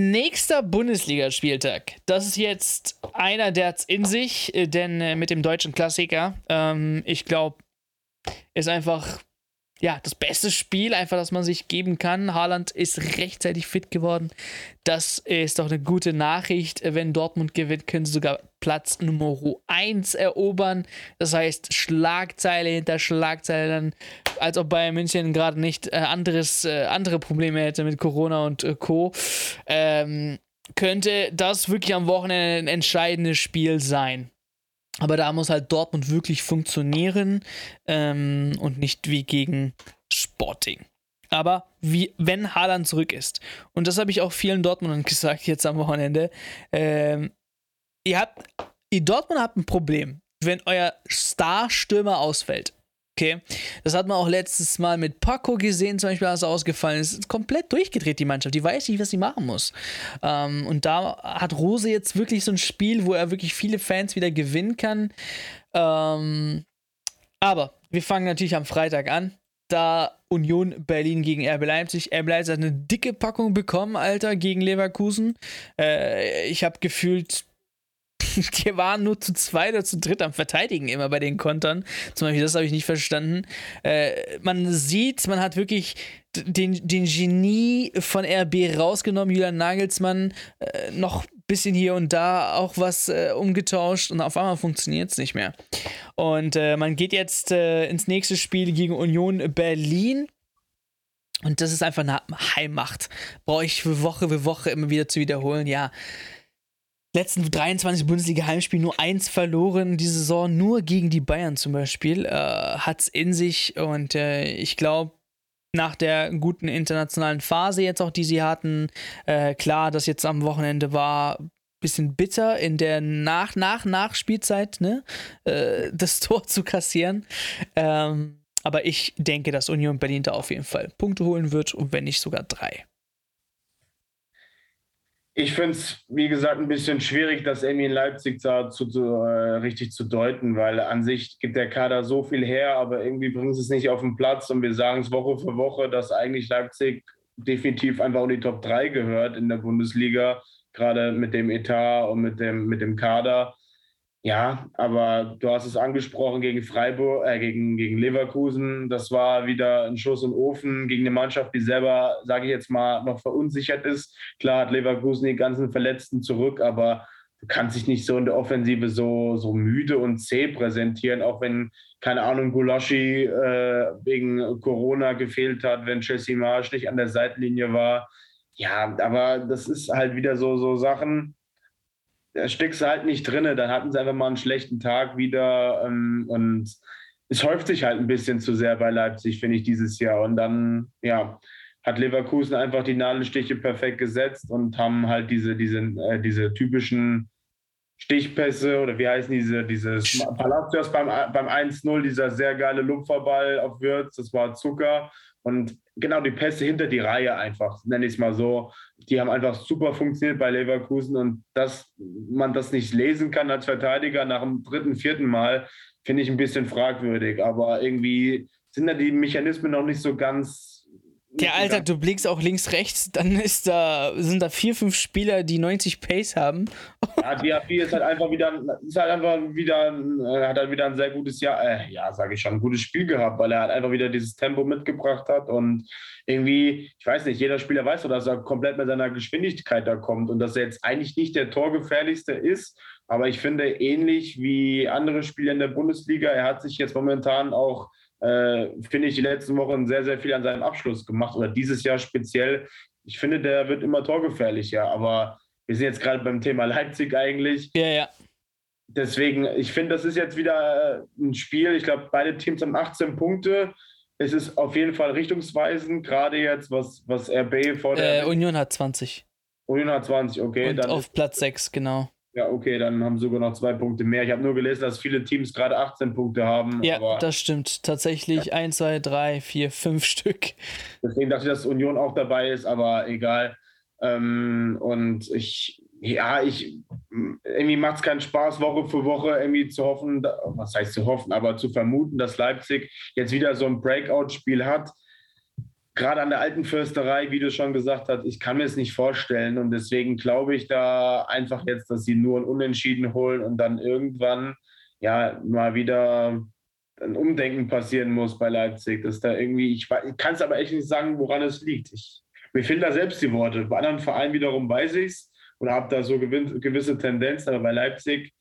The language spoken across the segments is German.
Nächster Bundesligaspieltag. Das ist jetzt einer, der hat's in sich, äh, denn äh, mit dem deutschen Klassiker, ähm, ich glaube, ist einfach ja, das beste Spiel einfach, das man sich geben kann. Haaland ist rechtzeitig fit geworden. Das ist doch eine gute Nachricht. Wenn Dortmund gewinnt, können sie sogar Platz Nummer 1 erobern. Das heißt, Schlagzeile hinter Schlagzeile, dann, als ob Bayern München gerade nicht äh, anderes, äh, andere Probleme hätte mit Corona und äh, Co. Ähm, könnte das wirklich am Wochenende ein entscheidendes Spiel sein. Aber da muss halt Dortmund wirklich funktionieren ähm, und nicht wie gegen Sporting. Aber wie, wenn Haaland zurück ist, und das habe ich auch vielen Dortmundern gesagt jetzt am Wochenende, ähm, ihr habt, ihr Dortmund habt ein Problem, wenn euer Starstürmer ausfällt. Okay, das hat man auch letztes Mal mit Paco gesehen, zum Beispiel, als er ausgefallen ist. Komplett durchgedreht, die Mannschaft. Die weiß nicht, was sie machen muss. Ähm, und da hat Rose jetzt wirklich so ein Spiel, wo er wirklich viele Fans wieder gewinnen kann. Ähm, aber wir fangen natürlich am Freitag an. Da Union Berlin gegen RB Leipzig. RB Leipzig hat eine dicke Packung bekommen, Alter, gegen Leverkusen. Äh, ich habe gefühlt die waren nur zu zweit oder zu dritt am Verteidigen immer bei den Kontern. Zum Beispiel, das habe ich nicht verstanden. Äh, man sieht, man hat wirklich den, den Genie von RB rausgenommen, Julian Nagelsmann, äh, noch ein bisschen hier und da auch was äh, umgetauscht und auf einmal funktioniert es nicht mehr. Und äh, man geht jetzt äh, ins nächste Spiel gegen Union Berlin. Und das ist einfach eine Heimmacht. Brauche ich für Woche für Woche immer wieder zu wiederholen. Ja, letzten 23 Bundesliga-Heimspielen nur eins verloren, die Saison nur gegen die Bayern zum Beispiel. Äh, Hat es in sich und äh, ich glaube, nach der guten internationalen Phase jetzt auch, die sie hatten, äh, klar, dass jetzt am Wochenende war, bisschen bitter in der nach nach Nachspielzeit, ne, äh, das Tor zu kassieren. Ähm, aber ich denke, dass Union Berlin da auf jeden Fall Punkte holen wird und wenn nicht sogar drei. Ich finde es, wie gesagt, ein bisschen schwierig, das irgendwie in Leipzig zu, zu, zu äh, richtig zu deuten, weil an sich gibt der Kader so viel her, aber irgendwie bringt es nicht auf den Platz und wir sagen es Woche für Woche, dass eigentlich Leipzig definitiv einfach in die Top 3 gehört in der Bundesliga, gerade mit dem Etat und mit dem, mit dem Kader. Ja, aber du hast es angesprochen gegen Freiburg, äh, gegen, gegen Leverkusen. Das war wieder ein Schuss im Ofen gegen eine Mannschaft, die selber, sage ich jetzt mal, noch verunsichert ist. Klar hat Leverkusen die ganzen Verletzten zurück, aber du kannst dich nicht so in der Offensive so, so müde und zäh präsentieren, auch wenn, keine Ahnung, Gulaschi äh, wegen Corona gefehlt hat, wenn Chelsea Marsch nicht an der Seitenlinie war. Ja, aber das ist halt wieder so, so Sachen da steckst du halt nicht drin. Dann hatten sie einfach mal einen schlechten Tag wieder. Ähm, und es häuft sich halt ein bisschen zu sehr bei Leipzig, finde ich, dieses Jahr. Und dann, ja, hat Leverkusen einfach die Nadelstiche perfekt gesetzt und haben halt diese, diese, äh, diese typischen Stichpässe oder wie heißen diese, dieses Palacios beim, beim 1-0, dieser sehr geile Lupferball auf Würz, das war Zucker. Und genau die Pässe hinter die Reihe einfach, nenne ich es mal so, die haben einfach super funktioniert bei Leverkusen und dass man das nicht lesen kann als Verteidiger nach dem dritten, vierten Mal, finde ich ein bisschen fragwürdig. Aber irgendwie sind da die Mechanismen noch nicht so ganz ja, Alter, du blickst auch links, rechts, dann ist da, sind da vier, fünf Spieler, die 90 Pace haben. Ja, Diaby ist halt einfach wieder, ist halt einfach wieder, hat halt wieder ein sehr gutes Jahr, äh, ja, sage ich schon, ein gutes Spiel gehabt, weil er halt einfach wieder dieses Tempo mitgebracht hat und irgendwie, ich weiß nicht, jeder Spieler weiß doch, dass er komplett mit seiner Geschwindigkeit da kommt und dass er jetzt eigentlich nicht der torgefährlichste ist, aber ich finde, ähnlich wie andere Spieler in der Bundesliga, er hat sich jetzt momentan auch äh, finde ich, die letzten Wochen sehr, sehr viel an seinem Abschluss gemacht oder dieses Jahr speziell. Ich finde, der wird immer torgefährlicher, aber wir sind jetzt gerade beim Thema Leipzig eigentlich. Ja, ja. Deswegen, ich finde, das ist jetzt wieder äh, ein Spiel. Ich glaube, beide Teams haben 18 Punkte. Es ist auf jeden Fall richtungsweisend, gerade jetzt, was, was RB vor der. Äh, Union hat 20. Union hat 20, okay. Und auf Platz 6, genau. Ja, okay, dann haben sie sogar noch zwei Punkte mehr. Ich habe nur gelesen, dass viele Teams gerade 18 Punkte haben. Ja, das stimmt. Tatsächlich ja. 1, 2, 3, 4, 5 Stück. Deswegen dachte ich, dass Union auch dabei ist, aber egal. Ähm, und ich, ja, ich, irgendwie macht es keinen Spaß, Woche für Woche irgendwie zu hoffen, was heißt zu hoffen, aber zu vermuten, dass Leipzig jetzt wieder so ein Breakout-Spiel hat gerade an der alten Försterei, wie du schon gesagt hast, ich kann mir es nicht vorstellen. Und deswegen glaube ich da einfach jetzt, dass sie nur ein Unentschieden holen und dann irgendwann ja mal wieder ein Umdenken passieren muss bei Leipzig. Dass da irgendwie, ich, ich kann es aber echt nicht sagen, woran es liegt. Ich, mir fehlen da selbst die Worte. Bei anderen Vereinen wiederum weiß ich es oder habe da so gewisse Tendenzen, aber bei Leipzig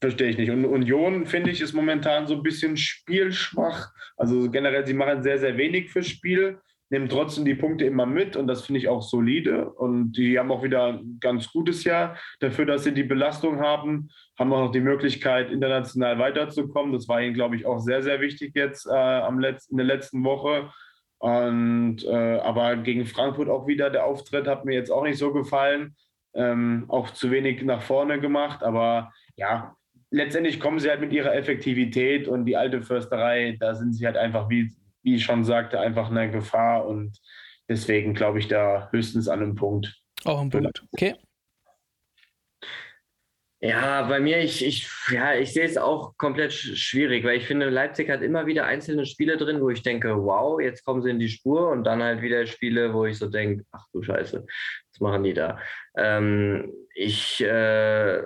verstehe ich nicht. Und Union, finde ich, ist momentan so ein bisschen spielschwach. Also generell, sie machen sehr, sehr wenig fürs Spiel, nehmen trotzdem die Punkte immer mit und das finde ich auch solide. Und die haben auch wieder ein ganz gutes Jahr dafür, dass sie die Belastung haben, haben auch noch die Möglichkeit, international weiterzukommen. Das war ihnen, glaube ich, auch sehr, sehr wichtig jetzt äh, am Letz in der letzten Woche. Und äh, aber gegen Frankfurt auch wieder der Auftritt hat mir jetzt auch nicht so gefallen. Ähm, auch zu wenig nach vorne gemacht. Aber ja, letztendlich kommen sie halt mit ihrer Effektivität und die alte Försterei, da sind sie halt einfach, wie, wie ich schon sagte, einfach eine Gefahr. Und deswegen glaube ich da höchstens an einem Punkt. Auch ein Punkt. Okay. Ja, bei mir, ich, ich, ja, ich sehe es auch komplett schwierig, weil ich finde, Leipzig hat immer wieder einzelne Spiele drin, wo ich denke, wow, jetzt kommen sie in die Spur und dann halt wieder Spiele, wo ich so denke, ach du Scheiße, was machen die da? Ähm, ich äh,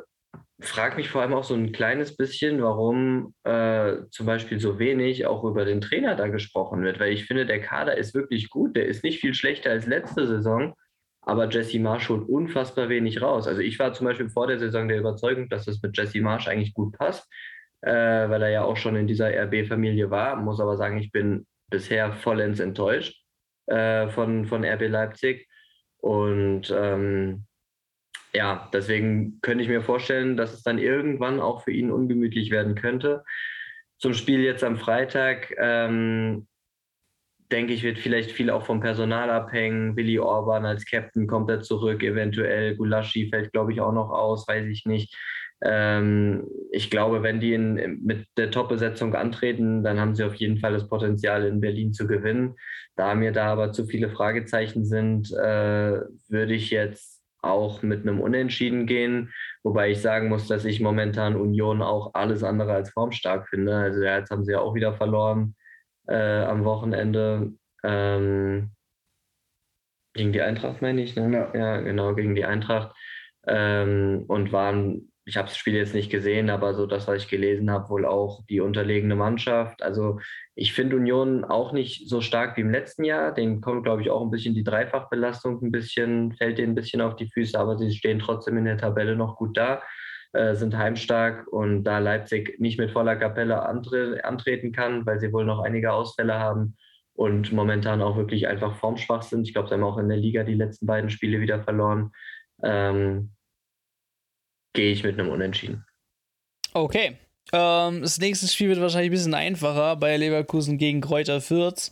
frage mich vor allem auch so ein kleines bisschen, warum äh, zum Beispiel so wenig auch über den Trainer da gesprochen wird, weil ich finde, der Kader ist wirklich gut, der ist nicht viel schlechter als letzte Saison aber Jesse Marsch holt unfassbar wenig raus. Also ich war zum Beispiel vor der Saison der Überzeugung, dass das mit Jesse Marsch eigentlich gut passt, äh, weil er ja auch schon in dieser RB-Familie war. Muss aber sagen, ich bin bisher vollends enttäuscht äh, von, von RB Leipzig. Und ähm, ja, deswegen könnte ich mir vorstellen, dass es dann irgendwann auch für ihn ungemütlich werden könnte. Zum Spiel jetzt am Freitag ähm, denke ich, wird vielleicht viel auch vom Personal abhängen. Willi Orban als Captain kommt er zurück, eventuell. Gulaschi fällt, glaube ich, auch noch aus, weiß ich nicht. Ähm, ich glaube, wenn die in, mit der Top-Besetzung antreten, dann haben sie auf jeden Fall das Potenzial, in Berlin zu gewinnen. Da mir da aber zu viele Fragezeichen sind, äh, würde ich jetzt auch mit einem Unentschieden gehen. Wobei ich sagen muss, dass ich momentan Union auch alles andere als formstark finde. Also ja, jetzt haben sie ja auch wieder verloren äh, am Wochenende ähm, gegen die Eintracht, meine ich. Ne? Ja. ja. genau, gegen die Eintracht. Ähm, und waren, ich habe das Spiel jetzt nicht gesehen, aber so das, was ich gelesen habe, wohl auch die unterlegene Mannschaft. Also ich finde Union auch nicht so stark wie im letzten Jahr. Den kommt, glaube ich, auch ein bisschen die Dreifachbelastung ein bisschen, fällt denen ein bisschen auf die Füße, aber sie stehen trotzdem in der Tabelle noch gut da. Äh, sind heimstark und da Leipzig nicht mit voller Kapelle antre antreten kann, weil sie wohl noch einige Ausfälle haben und momentan auch wirklich einfach formschwach sind. Ich glaube, sie haben auch in der Liga die letzten beiden Spiele wieder verloren. Ähm, Gehe ich mit einem Unentschieden. Okay, ähm, das nächste Spiel wird wahrscheinlich ein bisschen einfacher bei Leverkusen gegen Kräuter Fürth.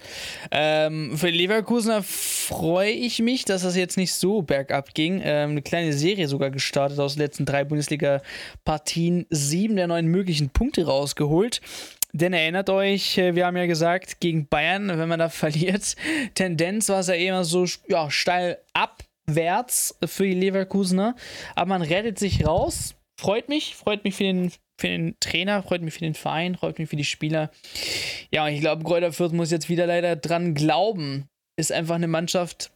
Ähm, für Leverkusener freue ich mich, dass das jetzt nicht so bergab ging. Ähm, eine kleine Serie sogar gestartet aus den letzten drei Bundesliga-Partien. Sieben der neun möglichen Punkte rausgeholt. Denn erinnert euch, äh, wir haben ja gesagt, gegen Bayern, wenn man da verliert, Tendenz war es ja immer so ja, steil abwärts für die Leverkusener. Aber man rettet sich raus. Freut mich, freut mich für den für den Trainer, freut mich für den Verein, freut mich für die Spieler. Ja, ich glaube, Kräuter Fürth muss jetzt wieder leider dran glauben. Ist einfach eine Mannschaft,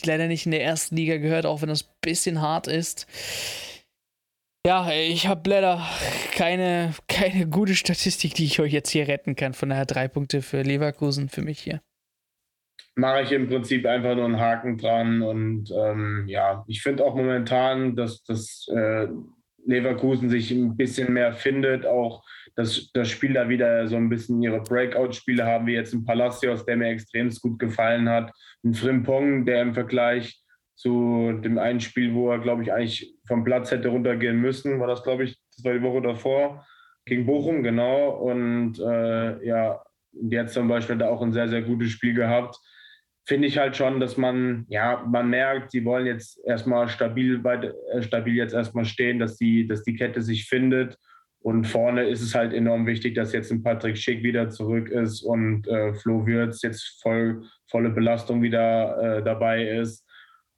die leider nicht in der ersten Liga gehört, auch wenn das ein bisschen hart ist. Ja, ich habe leider keine, keine gute Statistik, die ich euch jetzt hier retten kann. Von daher drei Punkte für Leverkusen für mich hier. Mache ich im Prinzip einfach nur einen Haken dran. Und ähm, ja, ich finde auch momentan, dass das äh, Leverkusen sich ein bisschen mehr findet, auch dass das Spiel da wieder so ein bisschen ihre Breakout-Spiele haben, wie jetzt ein Palacios, der mir extrem gut gefallen hat, ein Frimpong, der im Vergleich zu dem einen Spiel, wo er, glaube ich, eigentlich vom Platz hätte runtergehen müssen, war das, glaube ich, das war die Woche davor, gegen Bochum, genau. Und äh, ja, jetzt zum Beispiel da auch ein sehr, sehr gutes Spiel gehabt finde ich halt schon, dass man, ja, man merkt, sie wollen jetzt erstmal stabil, bei, äh, stabil jetzt erstmal stehen, dass die, dass die Kette sich findet. Und vorne ist es halt enorm wichtig, dass jetzt ein Patrick Schick wieder zurück ist und äh, Flo Würz jetzt voll, volle Belastung wieder äh, dabei ist.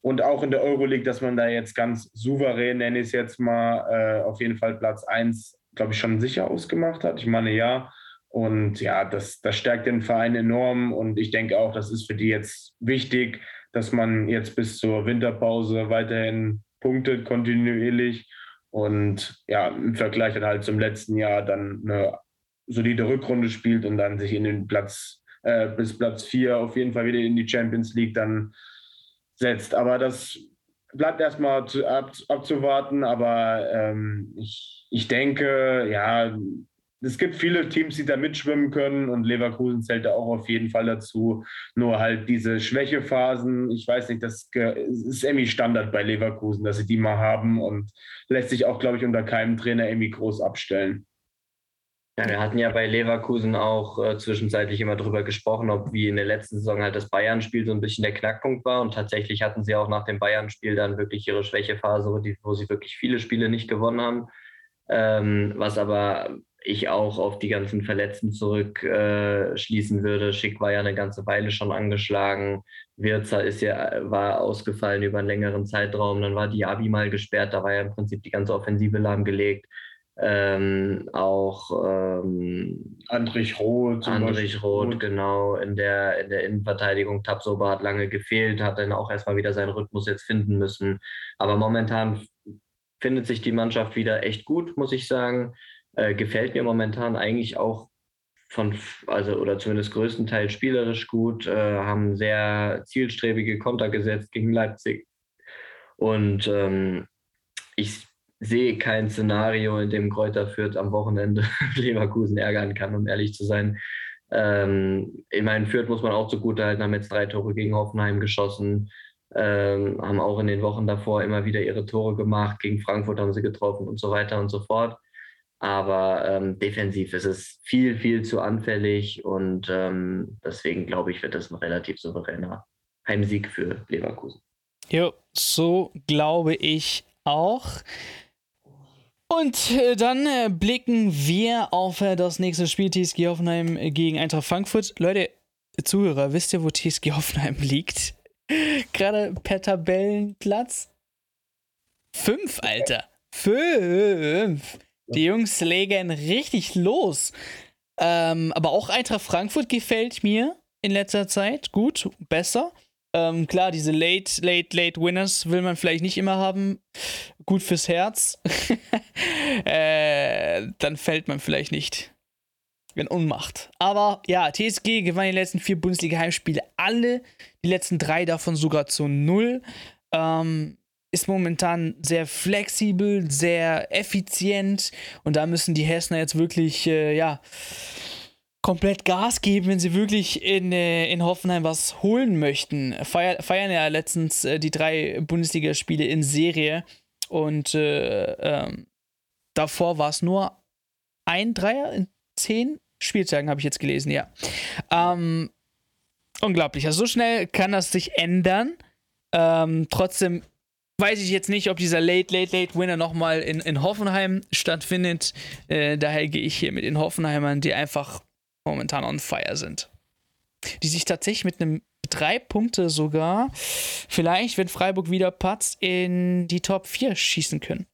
Und auch in der Euroleague, dass man da jetzt ganz souverän, nenne ich es jetzt mal, äh, auf jeden Fall Platz 1, glaube ich, schon sicher ausgemacht hat. Ich meine, ja. Und ja, das, das stärkt den Verein enorm. Und ich denke auch, das ist für die jetzt wichtig, dass man jetzt bis zur Winterpause weiterhin punktet, kontinuierlich. Und ja, im Vergleich dann halt zum letzten Jahr dann eine solide Rückrunde spielt und dann sich in den Platz äh, bis Platz 4 auf jeden Fall wieder in die Champions League dann setzt. Aber das bleibt erstmal ab, abzuwarten. Aber ähm, ich, ich denke, ja, es gibt viele Teams, die da mitschwimmen können und Leverkusen zählt da auch auf jeden Fall dazu. Nur halt diese Schwächephasen, ich weiß nicht, das ist irgendwie Standard bei Leverkusen, dass sie die mal haben und lässt sich auch, glaube ich, unter keinem Trainer irgendwie groß abstellen. Ja, wir hatten ja bei Leverkusen auch äh, zwischenzeitlich immer darüber gesprochen, ob wie in der letzten Saison halt das Bayern-Spiel so ein bisschen der Knackpunkt war. Und tatsächlich hatten sie auch nach dem Bayern-Spiel dann wirklich ihre Schwächephase, wo, die, wo sie wirklich viele Spiele nicht gewonnen haben. Ähm, was aber ich auch auf die ganzen Verletzten zurückschließen äh, würde. Schick war ja eine ganze Weile schon angeschlagen. Wirzer ist ja, war ausgefallen über einen längeren Zeitraum. Dann war Diaby mal gesperrt, da war ja im Prinzip die ganze Offensive lahmgelegt. Ähm, auch ähm, Andrich Roth. Andrich Roth, genau, in der, in der Innenverteidigung. Tabsoba hat lange gefehlt, hat dann auch erstmal wieder seinen Rhythmus jetzt finden müssen. Aber momentan findet sich die Mannschaft wieder echt gut, muss ich sagen. Äh, gefällt mir momentan eigentlich auch von, also oder zumindest größtenteils spielerisch gut, äh, haben sehr zielstrebige Konter gesetzt gegen Leipzig. Und ähm, ich sehe kein Szenario, in dem Kräuter Fürth am Wochenende Leverkusen ärgern kann, um ehrlich zu sein. Ähm, ich meine, Fürth muss man auch zugute halten, haben jetzt drei Tore gegen Hoffenheim geschossen, ähm, haben auch in den Wochen davor immer wieder ihre Tore gemacht, gegen Frankfurt haben sie getroffen und so weiter und so fort. Aber ähm, defensiv ist es viel, viel zu anfällig und ähm, deswegen glaube ich, wird das ein relativ souveräner Heimsieg für Leverkusen. Jo, so glaube ich auch. Und äh, dann äh, blicken wir auf äh, das nächste Spiel TSG Hoffenheim gegen Eintracht Frankfurt. Leute, Zuhörer, wisst ihr, wo TSG Hoffenheim liegt? Gerade per Tabellenplatz? Fünf, Alter. Fünf. Die Jungs legen richtig los. Ähm, aber auch Eintracht Frankfurt gefällt mir in letzter Zeit gut, besser. Ähm, klar, diese Late, Late, Late Winners will man vielleicht nicht immer haben. Gut fürs Herz. äh, dann fällt man vielleicht nicht in Unmacht. Aber ja, TSG gewann die letzten vier Bundesliga-Heimspiele alle. Die letzten drei davon sogar zu null. Ähm, ist momentan sehr flexibel, sehr effizient. Und da müssen die Hessner jetzt wirklich, äh, ja komplett Gas geben, wenn sie wirklich in, äh, in Hoffenheim was holen möchten. Feier, feiern ja letztens äh, die drei Bundesligaspiele in Serie und äh, ähm, davor war es nur ein Dreier in zehn Spieltagen, habe ich jetzt gelesen, ja. Ähm, unglaublich. Also so schnell kann das sich ändern. Ähm, trotzdem weiß ich jetzt nicht, ob dieser Late, Late, Late Winner nochmal in, in Hoffenheim stattfindet. Äh, daher gehe ich hier mit den Hoffenheimern, die einfach momentan on fire sind. Die sich tatsächlich mit einem drei Punkte sogar, vielleicht, wenn Freiburg wieder patzt, in die Top 4 schießen können.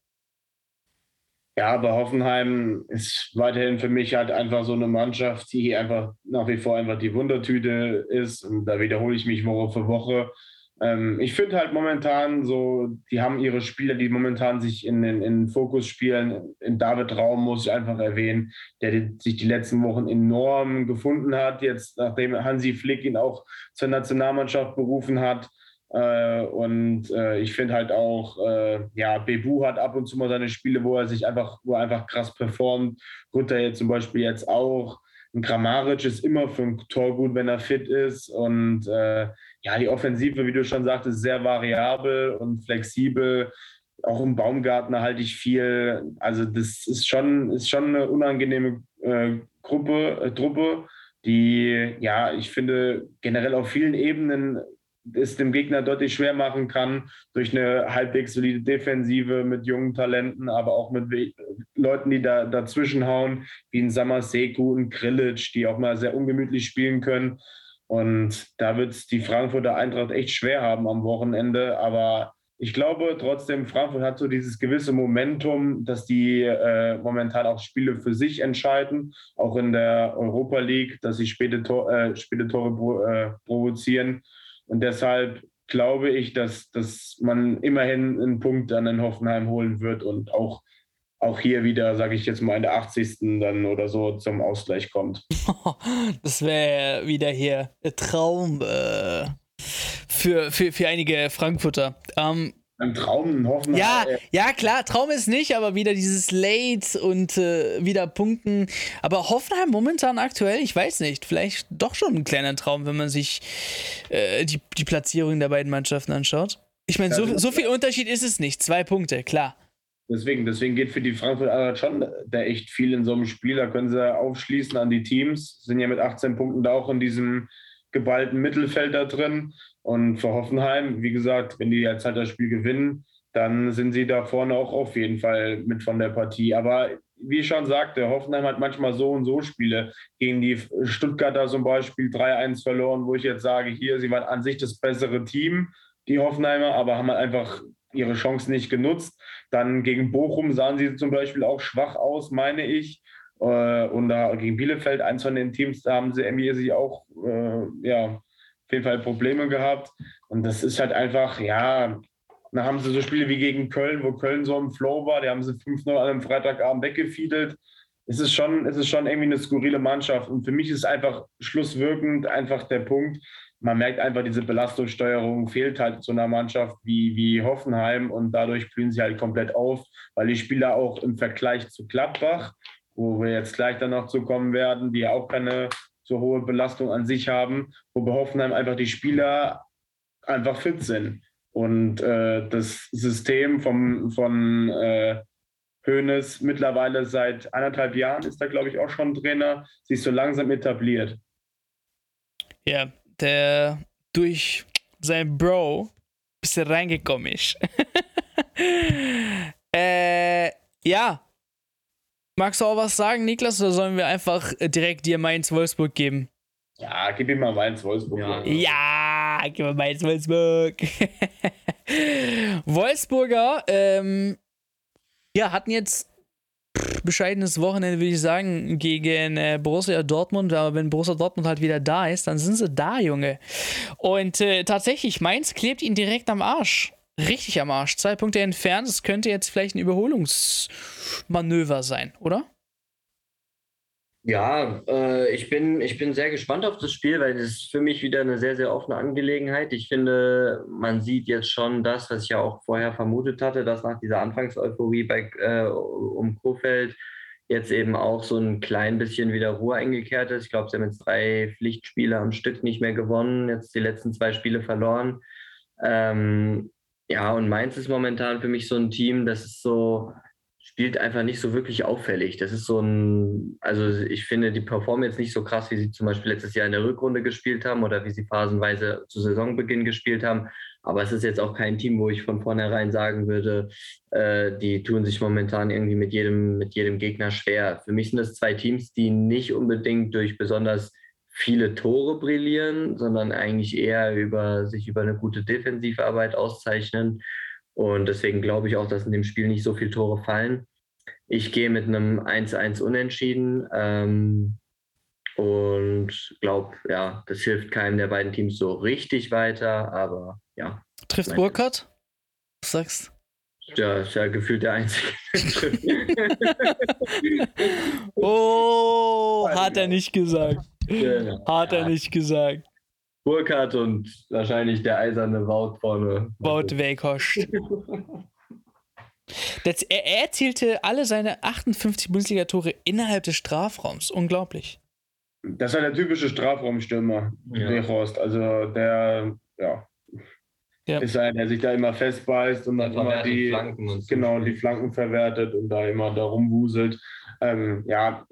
Ja, aber Hoffenheim ist weiterhin für mich halt einfach so eine Mannschaft, die einfach nach wie vor einfach die Wundertüte ist. Und da wiederhole ich mich Woche für Woche. Ähm, ich finde halt momentan so, die haben ihre Spieler, die momentan sich in den in Fokus spielen. In David Raum muss ich einfach erwähnen, der die, sich die letzten Wochen enorm gefunden hat. Jetzt, nachdem Hansi Flick ihn auch zur Nationalmannschaft berufen hat. Äh, und äh, ich finde halt auch, äh, ja, Bebu hat ab und zu mal seine Spiele, wo er sich einfach, wo er einfach krass performt. Gutter jetzt zum Beispiel jetzt auch. Ein Grammaric ist immer für ein Tor gut, wenn er fit ist. Und äh, ja, die Offensive, wie du schon sagtest, sehr variabel und flexibel. Auch im Baumgarten halte ich viel. Also das ist schon, ist schon eine unangenehme äh, Gruppe, äh, Truppe, die, ja, ich finde, generell auf vielen Ebenen es dem Gegner deutlich schwer machen kann, durch eine halbwegs solide Defensive mit jungen Talenten, aber auch mit Leuten, die da dazwischen hauen, wie ein Samaseku und Grillitsch, die auch mal sehr ungemütlich spielen können. Und da wird es die Frankfurter Eintracht echt schwer haben am Wochenende. Aber ich glaube trotzdem, Frankfurt hat so dieses gewisse Momentum, dass die äh, momentan auch Spiele für sich entscheiden, auch in der Europa League, dass sie späte, Tor, äh, späte Tore äh, provozieren. Und deshalb glaube ich, dass, dass man immerhin einen Punkt an den Hoffenheim holen wird und auch, auch hier wieder, sage ich jetzt mal, in der 80. dann oder so zum Ausgleich kommt. Das wäre wieder hier ein Traum äh, für, für, für einige Frankfurter. Ähm, ein Traum, Hoffenheim. Ja, äh, ja, klar, Traum ist nicht, aber wieder dieses Late und äh, wieder Punkten. Aber Hoffenheim momentan aktuell, ich weiß nicht, vielleicht doch schon ein kleiner Traum, wenn man sich äh, die, die Platzierung der beiden Mannschaften anschaut. Ich meine, so, so viel Unterschied ist es nicht. Zwei Punkte, klar. Deswegen, deswegen geht für die Frankfurt schon da echt viel in so einem Spiel. Da können sie aufschließen an die Teams. Sind ja mit 18 Punkten da auch in diesem geballten Mittelfeld da drin. Und für Hoffenheim, wie gesagt, wenn die jetzt halt das Spiel gewinnen, dann sind sie da vorne auch auf jeden Fall mit von der Partie. Aber wie ich schon sagte, Hoffenheim hat manchmal so und so Spiele. Gegen die Stuttgarter zum Beispiel 3-1 verloren, wo ich jetzt sage, hier, sie waren an sich das bessere Team, die Hoffenheimer, aber haben halt einfach ihre Chance nicht genutzt. Dann gegen Bochum sahen sie zum Beispiel auch schwach aus, meine ich. Äh, und da gegen Bielefeld, eins von den Teams, da haben sie irgendwie sich auch äh, ja, auf jeden Fall Probleme gehabt. Und das ist halt einfach, ja, dann haben sie so Spiele wie gegen Köln, wo Köln so im Flow war, die haben sie 5-0 an einem Freitagabend weggefiedelt. Es ist, schon, es ist schon irgendwie eine skurrile Mannschaft. Und für mich ist einfach schlusswirkend einfach der Punkt, man merkt einfach, diese Belastungssteuerung fehlt halt so einer Mannschaft wie, wie Hoffenheim und dadurch blühen sie halt komplett auf, weil die Spieler auch im Vergleich zu Gladbach, wo wir jetzt gleich dann noch zu kommen werden, die auch keine so hohe Belastung an sich haben, wo bei Hoffenheim einfach die Spieler einfach fit sind. Und äh, das System vom, von äh, Hoeneß mittlerweile seit anderthalb Jahren ist da, glaube ich, auch schon Trainer, sich so langsam etabliert. Ja, der durch sein Bro ein bisschen reingekommen ist. äh, ja, Magst du auch was sagen, Niklas, oder sollen wir einfach äh, direkt dir Mainz-Wolfsburg geben? Ja, gib ihm mal Mainz-Wolfsburg. Ja. ja, gib mir Mainz-Wolfsburg. Wolfsburger, ähm, ja, hatten jetzt bescheidenes Wochenende, würde ich sagen, gegen äh, Borussia Dortmund. Aber wenn Borussia Dortmund halt wieder da ist, dann sind sie da, Junge. Und äh, tatsächlich, Mainz klebt ihn direkt am Arsch richtig am Arsch. Zwei Punkte entfernt. Das könnte jetzt vielleicht ein Überholungsmanöver sein, oder? Ja, äh, ich, bin, ich bin sehr gespannt auf das Spiel, weil es ist für mich wieder eine sehr, sehr offene Angelegenheit. Ich finde, man sieht jetzt schon das, was ich ja auch vorher vermutet hatte, dass nach dieser Anfangseuphorie bei, äh, um Kofeld jetzt eben auch so ein klein bisschen wieder Ruhe eingekehrt ist. Ich glaube, sie haben jetzt drei Pflichtspiele am Stück nicht mehr gewonnen, jetzt die letzten zwei Spiele verloren. Ähm, ja, und Mainz ist momentan für mich so ein Team, das ist so, spielt einfach nicht so wirklich auffällig. Das ist so ein, also ich finde, die performen jetzt nicht so krass, wie sie zum Beispiel letztes Jahr in der Rückrunde gespielt haben oder wie sie phasenweise zu Saisonbeginn gespielt haben. Aber es ist jetzt auch kein Team, wo ich von vornherein sagen würde, äh, die tun sich momentan irgendwie mit jedem, mit jedem Gegner schwer. Für mich sind es zwei Teams, die nicht unbedingt durch besonders viele Tore brillieren, sondern eigentlich eher über sich über eine gute Defensivarbeit auszeichnen. Und deswegen glaube ich auch, dass in dem Spiel nicht so viele Tore fallen. Ich gehe mit einem 1-1 unentschieden ähm, und glaube, ja, das hilft keinem der beiden Teams so richtig weiter, aber ja. Trifft Burkhardt? Was sagst ja, ist ja gefühlt der Einzige. oh, hat er nicht gesagt. Genau. Hat er nicht gesagt. Burkhardt und wahrscheinlich der eiserne Wout vorne. Wout Weghorst. er, er erzielte alle seine 58 Bundesliga-Tore innerhalb des Strafraums. Unglaublich. Das ist der typische Strafraumstürmer, ja. Weghorst. Also der, ja, ja. ist einer, der sich da immer festbeißt und dann immer die, Flanken genau, die Flanken verwertet und da immer da rumwuselt. Ähm, ja,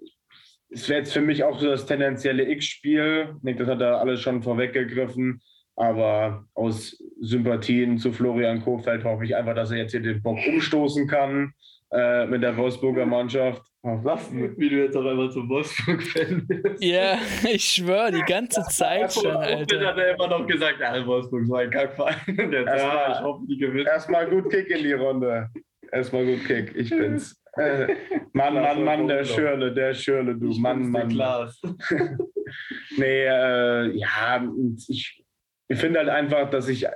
es wäre jetzt für mich auch so das tendenzielle X-Spiel. Das hat er alles schon vorweggegriffen. Aber aus Sympathien zu Florian Kohfeldt hoffe ich einfach, dass er jetzt hier den Bock umstoßen kann äh, mit der Wolfsburger Mannschaft. Was? Wie du jetzt auf einmal zum Wolfsburg-Fan bist. Ja, ich schwöre, die ganze Zeit schon, Alter. Alter. hat er immer noch gesagt, ja, Wolfsburg ist so ein Kackverein. Ja. ich hoffe, die gewinnen. Erstmal gut Kick in die Runde. Erstmal gut Kick, ich bin's. Äh, Mann, Mann, Mann, der Schürle, der Schürle, du. Ich Mann, Mann. Klaas. Nee, äh, ja, ich, ich finde halt einfach, dass ich,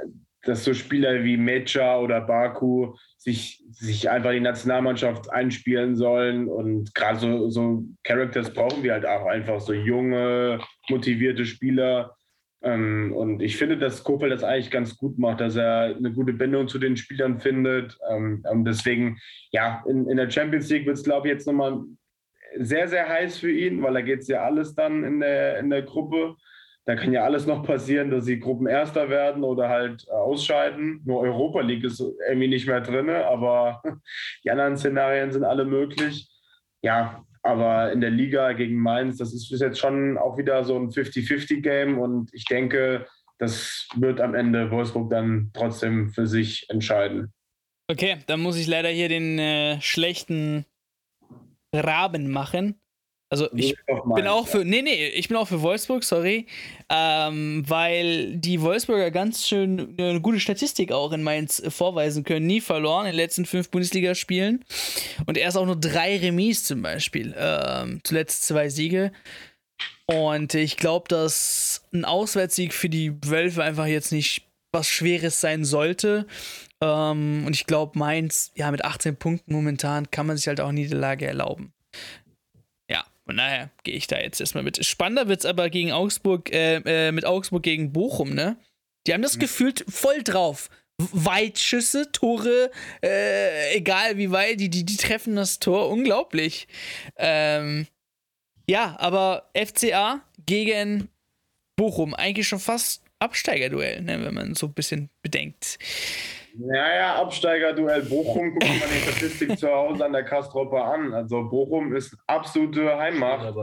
dass so Spieler wie Mecha oder Baku sich, sich einfach die Nationalmannschaft einspielen sollen und gerade so, so Characters brauchen wir halt auch einfach so junge, motivierte Spieler. Ähm, und ich finde, dass Kofeld das eigentlich ganz gut macht, dass er eine gute Bindung zu den Spielern findet. Ähm, und deswegen, ja, in, in der Champions League wird es, glaube ich, jetzt nochmal sehr, sehr heiß für ihn, weil da geht es ja alles dann in der, in der Gruppe. Da kann ja alles noch passieren, dass sie Gruppenerster werden oder halt äh, ausscheiden. Nur Europa League ist irgendwie nicht mehr drin, aber die anderen Szenarien sind alle möglich. Ja, aber in der Liga gegen Mainz, das ist bis jetzt schon auch wieder so ein 50-50-Game und ich denke, das wird am Ende Wolfsburg dann trotzdem für sich entscheiden. Okay, dann muss ich leider hier den äh, schlechten Raben machen. Also ich bin auch für, nee, nee, ich bin auch für Wolfsburg, sorry, ähm, weil die Wolfsburger ganz schön eine gute Statistik auch in Mainz vorweisen können. Nie verloren in den letzten fünf Bundesligaspielen und erst auch nur drei Remis zum Beispiel. Ähm, zuletzt zwei Siege. Und ich glaube, dass ein Auswärtssieg für die Wölfe einfach jetzt nicht was Schweres sein sollte. Ähm, und ich glaube, Mainz, ja, mit 18 Punkten momentan kann man sich halt auch Niederlage erlauben. Von daher gehe ich da jetzt erstmal mit. Spannender wird es aber gegen Augsburg, äh, äh, mit Augsburg gegen Bochum, ne? Die haben das Mhm. gefühlt voll drauf. Weitschüsse, Tore, äh, egal wie weit, die, die, die treffen das Tor, unglaublich. Ähm, ja, aber FCA gegen Bochum, eigentlich schon fast Absteigerduell, ne, wenn man so ein bisschen bedenkt. Naja, Absteiger-Duell Bochum, guckt man die Statistik zu Hause an der Kastropper an. Also Bochum ist absolute Heimmacht.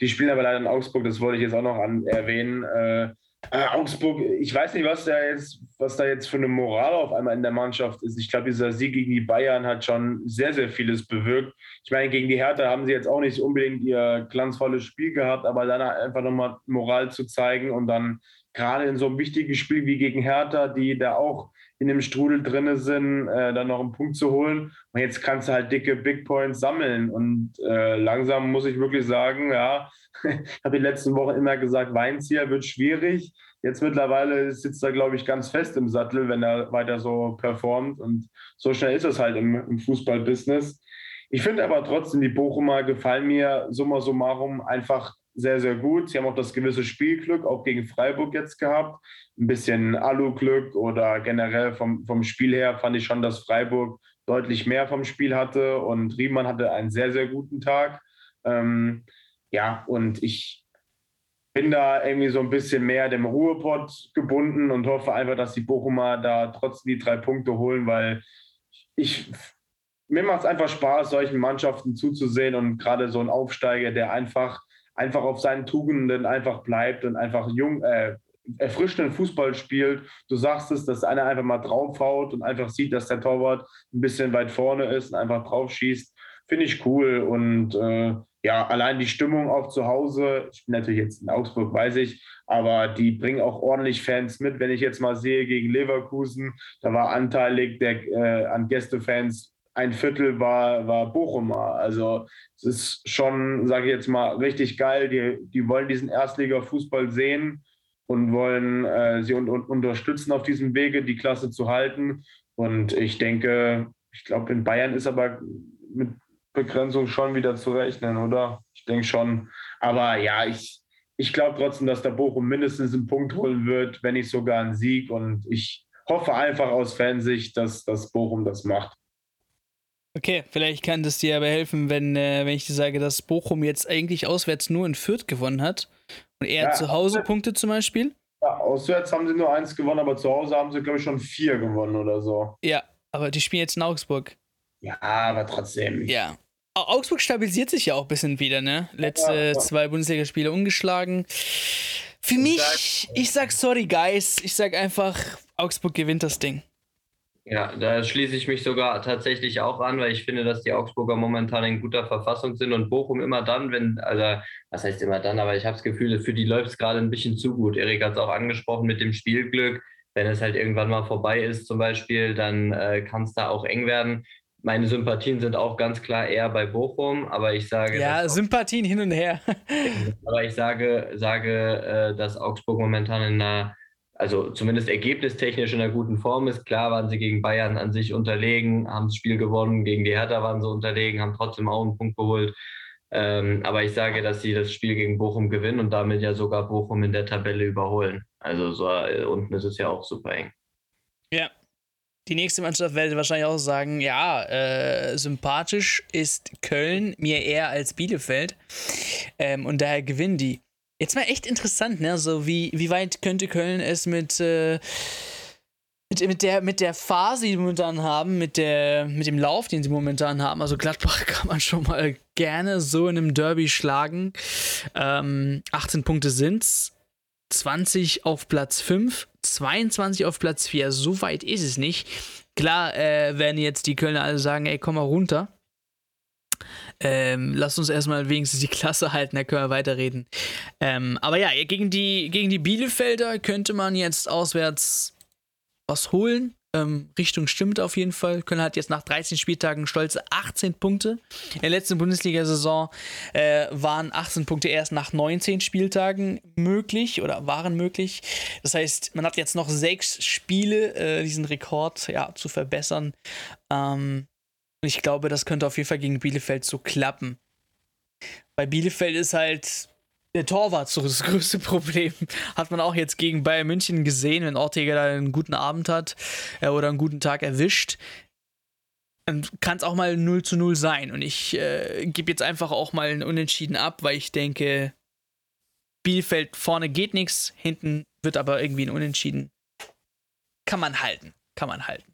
Die spielen aber leider in Augsburg, das wollte ich jetzt auch noch an, erwähnen. Äh, äh, Augsburg, ich weiß nicht, was da, jetzt, was da jetzt für eine Moral auf einmal in der Mannschaft ist. Ich glaube, dieser Sieg gegen die Bayern hat schon sehr, sehr vieles bewirkt. Ich meine, gegen die Hertha haben sie jetzt auch nicht unbedingt ihr glanzvolles Spiel gehabt, aber dann einfach nochmal Moral zu zeigen und dann gerade in so einem wichtigen Spiel wie gegen Hertha, die da auch in dem Strudel drinne sind, äh, dann noch einen Punkt zu holen. Und jetzt kannst du halt dicke Big Points sammeln. Und äh, langsam muss ich wirklich sagen, ja, ich habe die letzten Wochen immer gesagt, Weinzieher wird schwierig. Jetzt mittlerweile sitzt er, glaube ich, ganz fest im Sattel, wenn er weiter so performt. Und so schnell ist es halt im, im Fußballbusiness. Ich finde aber trotzdem, die Bochumer gefallen mir summa summarum einfach sehr, sehr gut. Sie haben auch das gewisse Spielglück, auch gegen Freiburg jetzt gehabt. Ein bisschen Alu-Glück oder generell vom, vom Spiel her fand ich schon, dass Freiburg deutlich mehr vom Spiel hatte und Riemann hatte einen sehr, sehr guten Tag. Ähm, ja, und ich bin da irgendwie so ein bisschen mehr dem Ruhepott gebunden und hoffe einfach, dass die Bochumer da trotzdem die drei Punkte holen, weil ich, mir macht es einfach Spaß, solchen Mannschaften zuzusehen und gerade so ein Aufsteiger, der einfach, einfach auf seinen Tugenden einfach bleibt und einfach jung, äh, erfrischenden Fußball spielt. Du sagst es, dass einer einfach mal draufhaut und einfach sieht, dass der Torwart ein bisschen weit vorne ist und einfach drauf schießt. Finde ich cool. Und äh, ja, allein die Stimmung auch zu Hause, ich bin natürlich jetzt in Augsburg, weiß ich, aber die bringen auch ordentlich Fans mit. Wenn ich jetzt mal sehe gegen Leverkusen, da war anteilig der, äh, an Gästefans ein Viertel war, war Bochumer. Also es ist schon, sage ich jetzt mal, richtig geil. Die, die wollen diesen Erstliga-Fußball sehen und wollen äh, sie un un unterstützen auf diesem Wege, die Klasse zu halten. Und ich denke, ich glaube, in Bayern ist aber mit Begrenzung schon wieder zu rechnen, oder? Ich denke schon. Aber ja, ich, ich glaube trotzdem, dass der Bochum mindestens einen Punkt holen wird, wenn nicht sogar einen Sieg. Und ich hoffe einfach aus Fansicht, dass das Bochum das macht. Okay, vielleicht kann das dir aber helfen, wenn, äh, wenn ich dir sage, dass Bochum jetzt eigentlich auswärts nur in Fürth gewonnen hat und eher Ja, zu Hause Punkte zum Beispiel. Ja, auswärts haben sie nur eins gewonnen, aber zu Hause haben sie, glaube ich, schon vier gewonnen oder so. Ja, aber die spielen jetzt in Augsburg. Ja, aber trotzdem. Ja. Au- Augsburg stabilisiert sich ja auch ein bisschen wieder, ne? Letzte Ja, ja. zwei Bundesligaspiele ungeschlagen. Für mich, ich sag sorry, guys. Ich sag einfach, Augsburg gewinnt das Ding. Ja, da schließe ich mich sogar tatsächlich auch an, weil ich finde, dass die Augsburger momentan in guter Verfassung sind und Bochum immer dann, wenn, also was heißt immer dann, aber ich habe das Gefühl, für die läuft es gerade ein bisschen zu gut. Erik hat es auch angesprochen mit dem Spielglück. Wenn es halt irgendwann mal vorbei ist, zum Beispiel, dann äh, kann es da auch eng werden. Meine Sympathien sind auch ganz klar eher bei Bochum, aber ich sage. Ja, Sympathien hin und her. aber ich sage, sage äh, dass Augsburg momentan in einer also zumindest ergebnistechnisch in einer guten Form ist. Klar waren sie gegen Bayern an sich unterlegen, haben das Spiel gewonnen, gegen die Hertha waren sie unterlegen, haben trotzdem auch einen Punkt geholt. Ähm, aber ich sage, dass sie das Spiel gegen Bochum gewinnen und damit ja sogar Bochum in der Tabelle überholen. Also so äh, unten ist es ja auch super eng. Ja. Die nächste Mannschaft werde wahrscheinlich auch sagen, ja, äh, sympathisch ist Köln mir eher als Bielefeld. Ähm, und daher gewinnen die. Jetzt mal echt interessant, ne? So wie, wie weit könnte Köln es mit, äh, mit, mit, der, mit der Phase, die sie momentan haben, mit, der, mit dem Lauf, den sie momentan haben. Also Gladbach kann man schon mal gerne so in einem Derby schlagen. Ähm, 18 Punkte sind's. 20 auf Platz 5, 22 auf Platz 4. So weit ist es nicht. Klar äh, werden jetzt die Kölner alle sagen, ey, komm mal runter. Ähm, lasst uns erstmal wenigstens die Klasse halten, da können wir weiterreden. Ähm, aber ja, gegen die, gegen die Bielefelder könnte man jetzt auswärts was holen. Ähm, Richtung stimmt auf jeden Fall. Köln hat jetzt nach 13 Spieltagen stolze 18 Punkte. In der letzten Bundesliga-Saison äh, waren 18 Punkte erst nach 19 Spieltagen möglich oder waren möglich. Das heißt, man hat jetzt noch sechs Spiele, äh, diesen Rekord ja, zu verbessern. Ähm, und ich glaube, das könnte auf jeden Fall gegen Bielefeld so klappen. Bei Bielefeld ist halt der Torwart so das größte Problem. Hat man auch jetzt gegen Bayern München gesehen, wenn Ortega da einen guten Abend hat äh, oder einen guten Tag erwischt. Kann es auch mal 0 zu 0 sein. Und ich äh, gebe jetzt einfach auch mal einen Unentschieden ab, weil ich denke, Bielefeld vorne geht nichts, hinten wird aber irgendwie ein Unentschieden. Kann man halten. Kann man halten.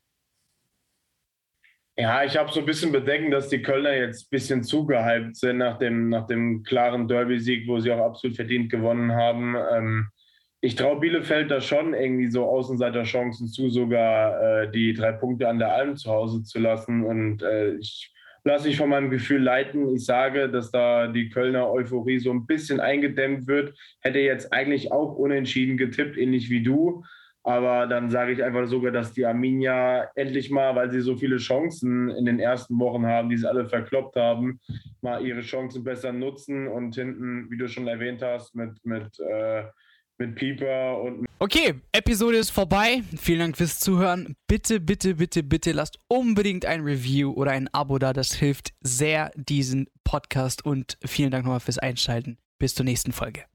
Ja, ich habe so ein bisschen Bedenken, dass die Kölner jetzt ein bisschen zugehypt sind nach dem, nach dem klaren Derby-Sieg, wo sie auch absolut verdient gewonnen haben. Ähm, ich traue Bielefeld da schon irgendwie so Außenseiterchancen zu, sogar äh, die drei Punkte an der Alm zu Hause zu lassen. Und äh, ich lasse mich von meinem Gefühl leiten. Ich sage, dass da die Kölner Euphorie so ein bisschen eingedämmt wird. Hätte jetzt eigentlich auch unentschieden getippt, ähnlich wie du. Aber dann sage ich einfach sogar, dass die Arminia endlich mal, weil sie so viele Chancen in den ersten Wochen haben, die sie alle verkloppt haben, mal ihre Chancen besser nutzen und hinten, wie du schon erwähnt hast, mit, mit, äh, mit Pieper und. Okay, Episode ist vorbei. Vielen Dank fürs Zuhören. Bitte, bitte, bitte, bitte lasst unbedingt ein Review oder ein Abo da. Das hilft sehr diesen Podcast und vielen Dank nochmal fürs Einschalten. Bis zur nächsten Folge.